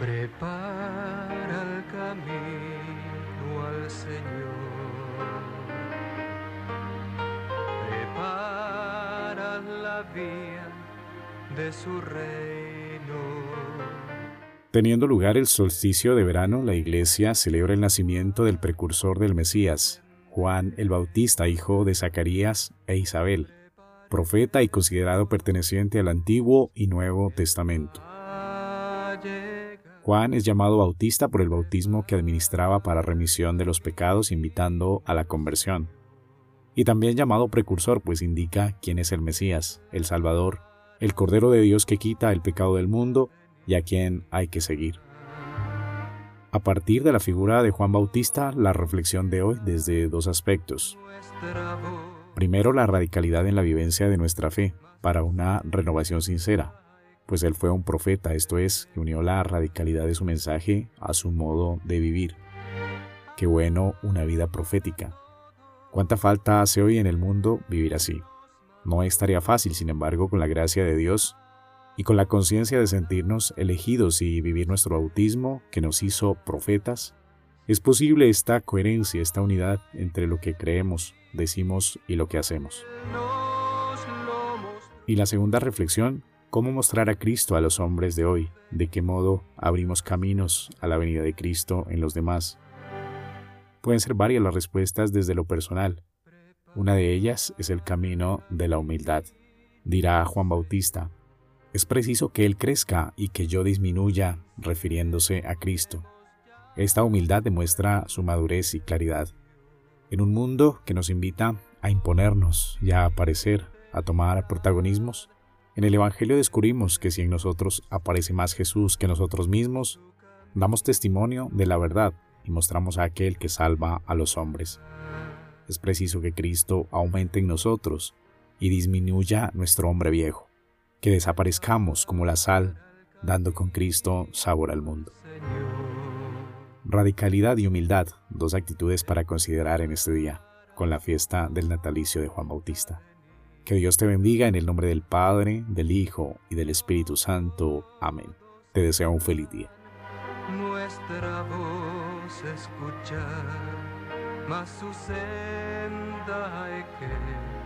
Prepara el camino al Señor. Prepara la vía de su reino. Teniendo lugar el solsticio de verano, la iglesia celebra el nacimiento del precursor del Mesías, Juan el Bautista, hijo de Zacarías e Isabel, profeta y considerado perteneciente al Antiguo y Nuevo Testamento. Juan es llamado Bautista por el bautismo que administraba para remisión de los pecados, invitando a la conversión. Y también llamado precursor, pues indica quién es el Mesías, el Salvador, el Cordero de Dios que quita el pecado del mundo y a quien hay que seguir. A partir de la figura de Juan Bautista, la reflexión de hoy desde dos aspectos. Primero, la radicalidad en la vivencia de nuestra fe, para una renovación sincera, pues él fue un profeta, esto es, que unió la radicalidad de su mensaje a su modo de vivir. Qué bueno una vida profética. ¿Cuánta falta hace hoy en el mundo vivir así? No es tarea fácil, sin embargo, con la gracia de Dios y con la conciencia de sentirnos elegidos y vivir nuestro bautismo que nos hizo profetas, es posible esta coherencia, esta unidad entre lo que creemos, decimos y lo que hacemos. Y la segunda reflexión ¿Cómo mostrar a Cristo a los hombres de hoy? ¿De qué modo abrimos caminos a la venida de Cristo en los demás? Pueden ser varias las respuestas desde lo personal. Una de ellas es el camino de la humildad. Dirá Juan Bautista, es preciso que Él crezca y que yo disminuya, refiriéndose a Cristo. Esta humildad demuestra su madurez y claridad. En un mundo que nos invita a imponernos y a aparecer, a tomar protagonismos, en el Evangelio descubrimos que si en nosotros aparece más Jesús que nosotros mismos, damos testimonio de la verdad y mostramos a aquel que salva a los hombres. Es preciso que Cristo aumente en nosotros y disminuya nuestro hombre viejo, que desaparezcamos como la sal, dando con Cristo sabor al mundo. Radicalidad y humildad, dos actitudes para considerar en este día, con la fiesta del natalicio de Juan Bautista. Que Dios te bendiga en el nombre del Padre, del Hijo y del Espíritu Santo. Amén. Te deseo un feliz día. Nuestra voz escuchar, mas su senda hay que.